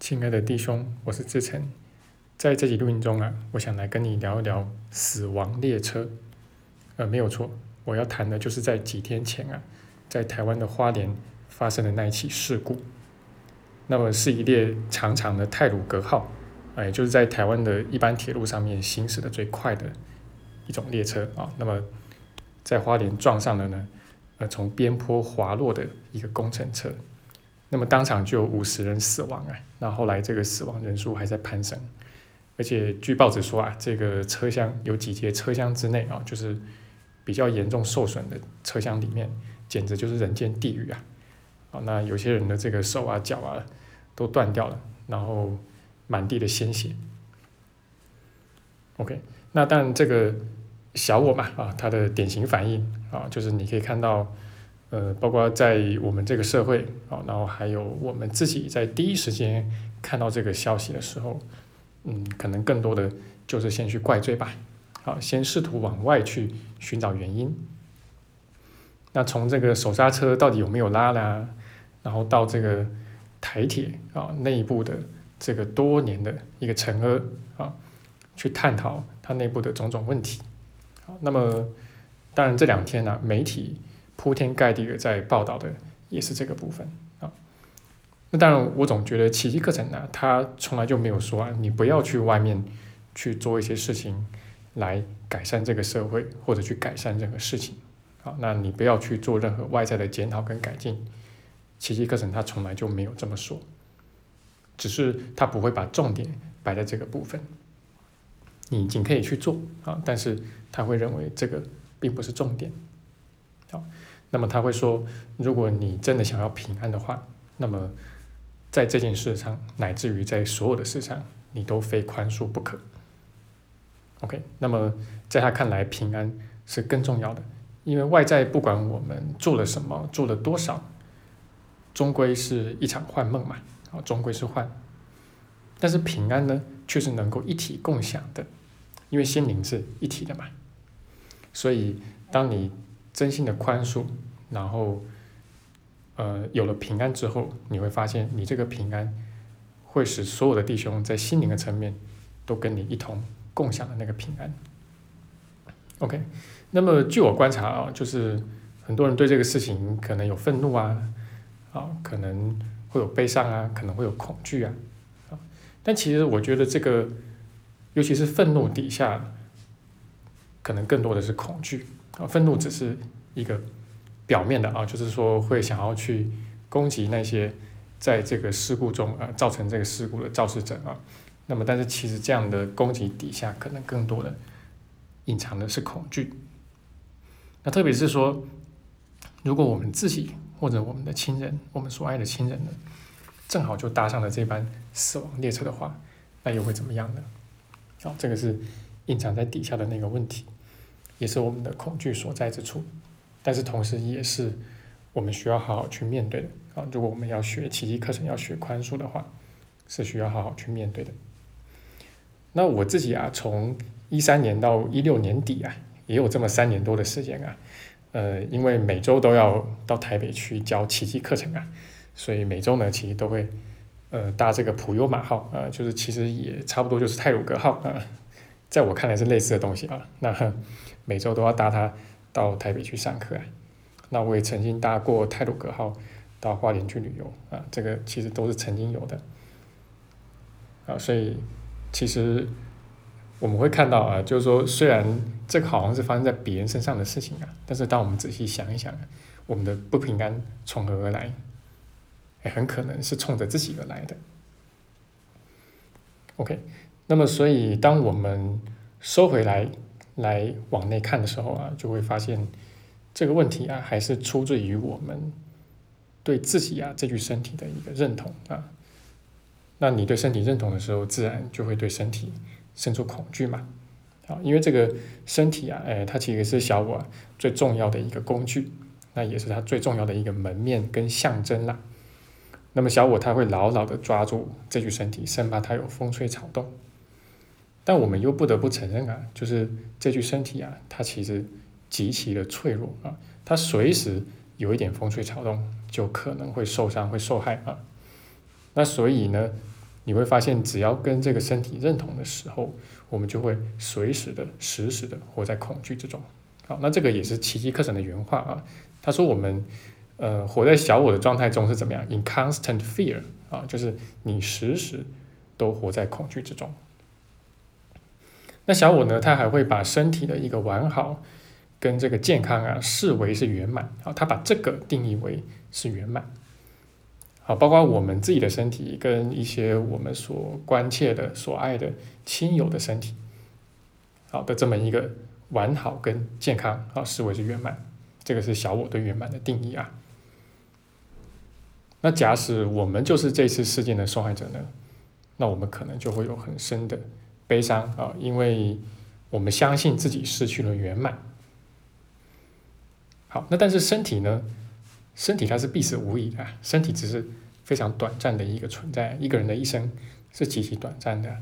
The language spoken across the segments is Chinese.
亲爱的弟兄，我是志成，在这集录音中啊，我想来跟你聊一聊死亡列车。呃，没有错，我要谈的就是在几天前啊，在台湾的花莲发生的那一起事故。那么是一列长长的泰鲁格号，哎，就是在台湾的一般铁路上面行驶的最快的一种列车啊。那么在花莲撞上了呢，呃，从边坡滑落的一个工程车。那么当场就有五十人死亡啊，那后来这个死亡人数还在攀升，而且据报纸说啊，这个车厢有几节车厢之内啊，就是比较严重受损的车厢里面，简直就是人间地狱啊！啊，那有些人的这个手啊、脚啊都断掉了，然后满地的鲜血。OK，那但这个小我嘛啊，他的典型反应啊，就是你可以看到。呃，包括在我们这个社会啊，然后还有我们自己在第一时间看到这个消息的时候，嗯，可能更多的就是先去怪罪吧，好，先试图往外去寻找原因。那从这个手刹车到底有没有拉啦，然后到这个台铁啊内部的这个多年的一个沉疴啊，去探讨它内部的种种问题。好，那么当然这两天呢，媒体。铺天盖地的在报道的也是这个部分啊。那当然，我总觉得奇迹课程呢，它从来就没有说啊，你不要去外面去做一些事情来改善这个社会，或者去改善任何事情。好，那你不要去做任何外在的检讨跟改进。奇迹课程它从来就没有这么说，只是它不会把重点摆在这个部分。你尽可以去做啊，但是他会认为这个并不是重点。好。那么他会说，如果你真的想要平安的话，那么在这件事上，乃至于在所有的事上，你都非宽恕不可。OK，那么在他看来，平安是更重要的，因为外在不管我们做了什么，做了多少，终归是一场幻梦嘛，啊，终归是幻。但是平安呢，却是能够一体共享的，因为心灵是一体的嘛。所以当你。真心的宽恕，然后，呃，有了平安之后，你会发现，你这个平安会使所有的弟兄在心灵的层面都跟你一同共享的那个平安。OK，那么据我观察啊，就是很多人对这个事情可能有愤怒啊，啊，可能会有悲伤啊，可能会有恐惧啊，啊，但其实我觉得这个，尤其是愤怒底下，可能更多的是恐惧。啊，愤怒只是一个表面的啊，就是说会想要去攻击那些在这个事故中啊造成这个事故的肇事者啊。那么，但是其实这样的攻击底下，可能更多的隐藏的是恐惧。那特别是说，如果我们自己或者我们的亲人，我们所爱的亲人呢，正好就搭上了这班死亡列车的话，那又会怎么样呢？好，这个是隐藏在底下的那个问题。也是我们的恐惧所在之处，但是同时也是我们需要好好去面对的啊！如果我们要学奇迹课程，要学宽恕的话，是需要好好去面对的。那我自己啊，从一三年到一六年底啊，也有这么三年多的时间啊，呃，因为每周都要到台北去教奇迹课程啊，所以每周呢，其实都会呃搭这个普悠玛号啊，就是其实也差不多就是泰鲁格号啊，在我看来是类似的东西啊，那。每周都要搭它到台北去上课啊，那我也曾经搭过泰鲁格号到花莲去旅游啊，这个其实都是曾经有的啊，所以其实我们会看到啊，就是说虽然这个好像是发生在别人身上的事情啊，但是当我们仔细想一想啊，我们的不平安从何而来？也，很可能是冲着自己而来的。OK，那么所以当我们收回来。来往内看的时候啊，就会发现这个问题啊，还是出自于我们对自己啊这具身体的一个认同啊。那你对身体认同的时候，自然就会对身体生出恐惧嘛。啊，因为这个身体啊，哎，它其实是小我最重要的一个工具，那也是它最重要的一个门面跟象征啦。那么小我它会牢牢的抓住这具身体，生怕它有风吹草动。但我们又不得不承认啊，就是这具身体啊，它其实极其的脆弱啊，它随时有一点风吹草动就可能会受伤、会受害啊。那所以呢，你会发现，只要跟这个身体认同的时候，我们就会随时的、实时的活在恐惧之中。好，那这个也是奇迹课程的原话啊。他说我们呃活在小我的状态中是怎么样？In constant fear 啊，就是你时时都活在恐惧之中。那小我呢，他还会把身体的一个完好跟这个健康啊视为是圆满啊，他把这个定义为是圆满。好，包括我们自己的身体跟一些我们所关切的、所爱的亲友的身体，好的这么一个完好跟健康啊，视为是圆满。这个是小我对圆满的定义啊。那假使我们就是这次事件的受害者呢，那我们可能就会有很深的悲伤啊，因为我们相信自己失去了圆满。好，那但是身体呢？身体它是必死无疑的，身体只是非常短暂的一个存在。一个人的一生是极其短暂的。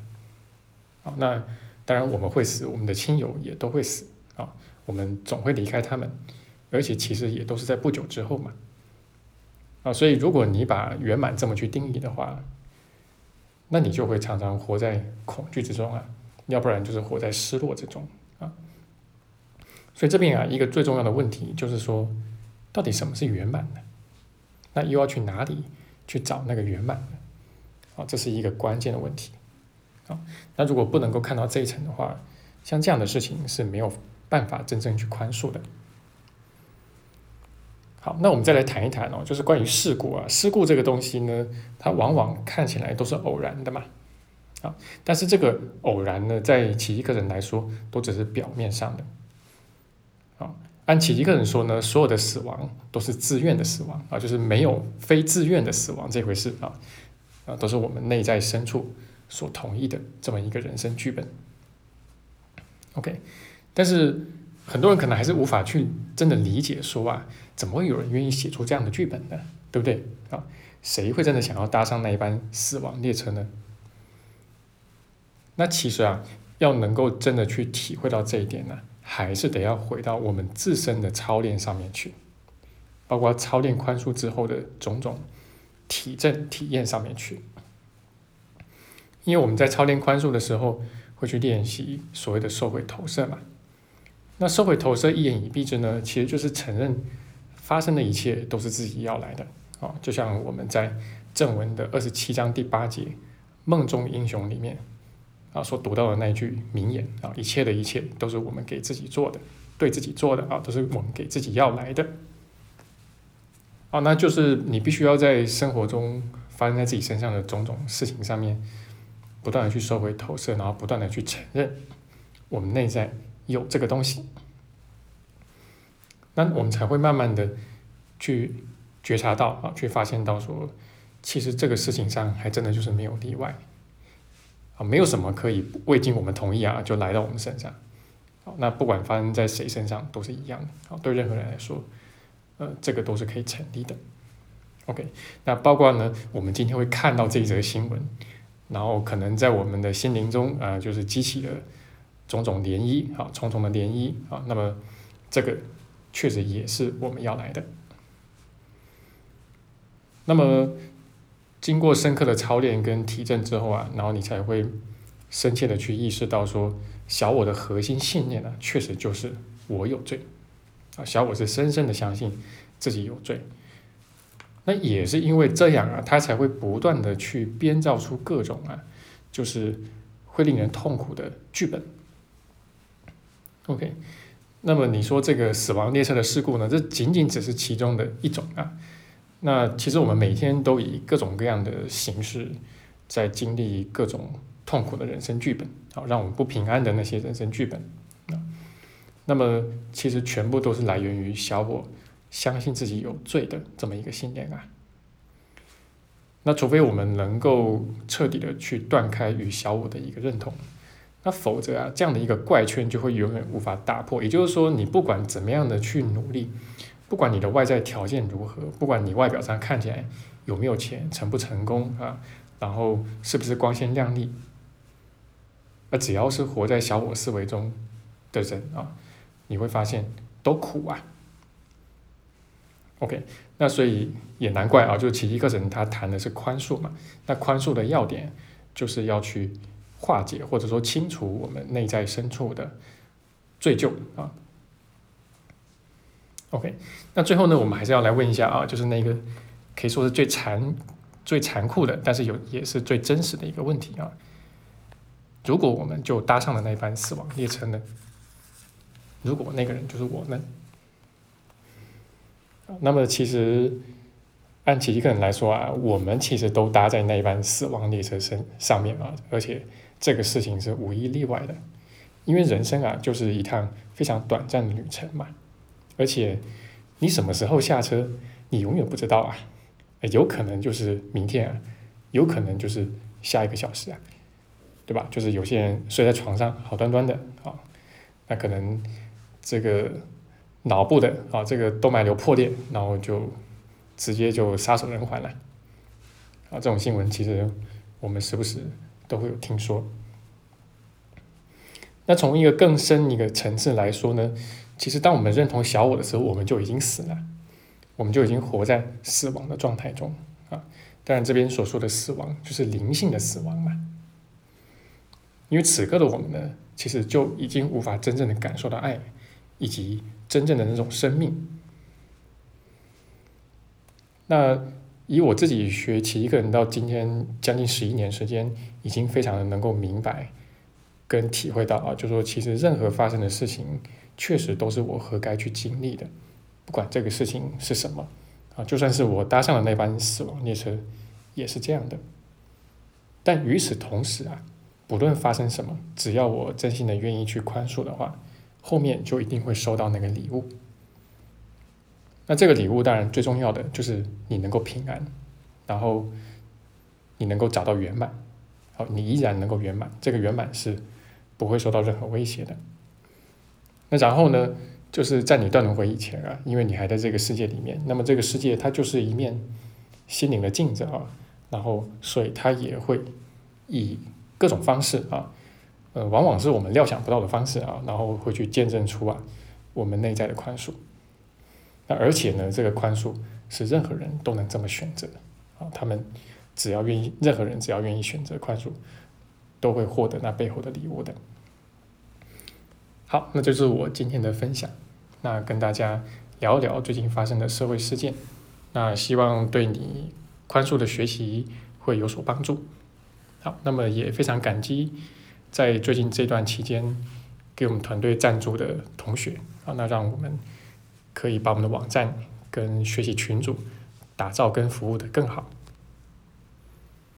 好，那当然我们会死，我们的亲友也都会死啊，我们总会离开他们，而且其实也都是在不久之后嘛。啊，所以如果你把圆满这么去定义的话，那你就会常常活在恐惧之中啊，要不然就是活在失落之中啊。所以这边啊，一个最重要的问题就是说。到底什么是圆满的？那又要去哪里去找那个圆满的？啊，这是一个关键的问题。啊，那如果不能够看到这一层的话，像这样的事情是没有办法真正去宽恕的。好，那我们再来谈一谈哦，就是关于事故啊，事故这个东西呢，它往往看起来都是偶然的嘛。啊，但是这个偶然呢，在奇迹个人来说，都只是表面上的。啊。按奇迹个人说呢，所有的死亡都是自愿的死亡啊，就是没有非自愿的死亡这回事啊，啊，都是我们内在深处所同意的这么一个人生剧本。OK，但是很多人可能还是无法去真的理解说啊，怎么会有人愿意写出这样的剧本呢？对不对啊？谁会真的想要搭上那一班死亡列车呢？那其实啊，要能够真的去体会到这一点呢。还是得要回到我们自身的操练上面去，包括操练宽恕之后的种种体证体验上面去。因为我们在操练宽恕的时候，会去练习所谓的收回投射嘛。那收回投射一言以蔽之呢，其实就是承认发生的一切都是自己要来的啊。就像我们在正文的二十七章第八节“梦中英雄”里面。啊，所读到的那句名言啊，一切的一切都是我们给自己做的，对自己做的啊，都是我们给自己要来的。啊，那就是你必须要在生活中发生在自己身上的种种事情上面，不断的去收回投射，然后不断的去承认我们内在有这个东西，那我们才会慢慢的去觉察到啊，去发现到说，其实这个事情上还真的就是没有例外。啊，没有什么可以未经我们同意啊，就来到我们身上。好，那不管发生在谁身上都是一样的。好，对任何人来说，呃，这个都是可以成立的。OK，那包括呢，我们今天会看到这一则新闻，然后可能在我们的心灵中啊，就是激起了种种涟漪，啊，重重的涟漪啊。那么这个确实也是我们要来的。那么。经过深刻的操练跟提振之后啊，然后你才会深切的去意识到说，小我的核心信念呢，确实就是我有罪啊。小我是深深的相信自己有罪，那也是因为这样啊，他才会不断的去编造出各种啊，就是会令人痛苦的剧本。OK，那么你说这个死亡列车的事故呢，这仅仅只是其中的一种啊。那其实我们每天都以各种各样的形式，在经历各种痛苦的人生剧本，好让我们不平安的那些人生剧本。那么其实全部都是来源于小我相信自己有罪的这么一个信念啊。那除非我们能够彻底的去断开与小我的一个认同，那否则啊，这样的一个怪圈就会永远无法打破。也就是说，你不管怎么样的去努力。不管你的外在条件如何，不管你外表上看起来有没有钱、成不成功啊，然后是不是光鲜亮丽，那只要是活在小我思维中的人啊，你会发现都苦啊。OK，那所以也难怪啊，就是奇迹课程他谈的是宽恕嘛，那宽恕的要点就是要去化解或者说清除我们内在深处的罪疚啊。OK，那最后呢，我们还是要来问一下啊，就是那个可以说是最残、最残酷的，但是有也是最真实的一个问题啊。如果我们就搭上了那班死亡列车呢？如果那个人就是我呢？那么其实按其一个人来说啊，我们其实都搭在那一班死亡列车身上面啊，而且这个事情是无一例外的，因为人生啊就是一趟非常短暂的旅程嘛，而且你什么时候下车，你永远不知道啊，有可能就是明天啊，有可能就是下一个小时啊，对吧？就是有些人睡在床上好端端的啊，那可能这个。脑部的啊，这个动脉瘤破裂，然后就直接就撒手人寰了。啊，这种新闻其实我们时不时都会有听说。那从一个更深一个层次来说呢，其实当我们认同小我的时候，我们就已经死了，我们就已经活在死亡的状态中啊。当然，这边所说的死亡就是灵性的死亡嘛，因为此刻的我们呢，其实就已经无法真正的感受到爱，以及。真正的那种生命。那以我自己学起一个人到今天将近十一年时间，已经非常的能够明白跟体会到啊，就说其实任何发生的事情，确实都是我何该去经历的，不管这个事情是什么啊，就算是我搭上了那班死亡列车，也是这样的。但与此同时啊，不论发生什么，只要我真心的愿意去宽恕的话。后面就一定会收到那个礼物。那这个礼物当然最重要的就是你能够平安，然后你能够找到圆满，好，你依然能够圆满，这个圆满是不会受到任何威胁的。那然后呢，就是在你断轮回以前啊，因为你还在这个世界里面，那么这个世界它就是一面心灵的镜子啊，然后所以它也会以各种方式啊。呃，往往是我们料想不到的方式啊，然后会去见证出啊我们内在的宽恕。那而且呢，这个宽恕是任何人都能这么选择啊，他们只要愿意，任何人只要愿意选择宽恕，都会获得那背后的礼物的。好，那就是我今天的分享，那跟大家聊聊最近发生的社会事件，那希望对你宽恕的学习会有所帮助。好，那么也非常感激。在最近这段期间，给我们团队赞助的同学啊，那让我们可以把我们的网站跟学习群组打造跟服务的更好。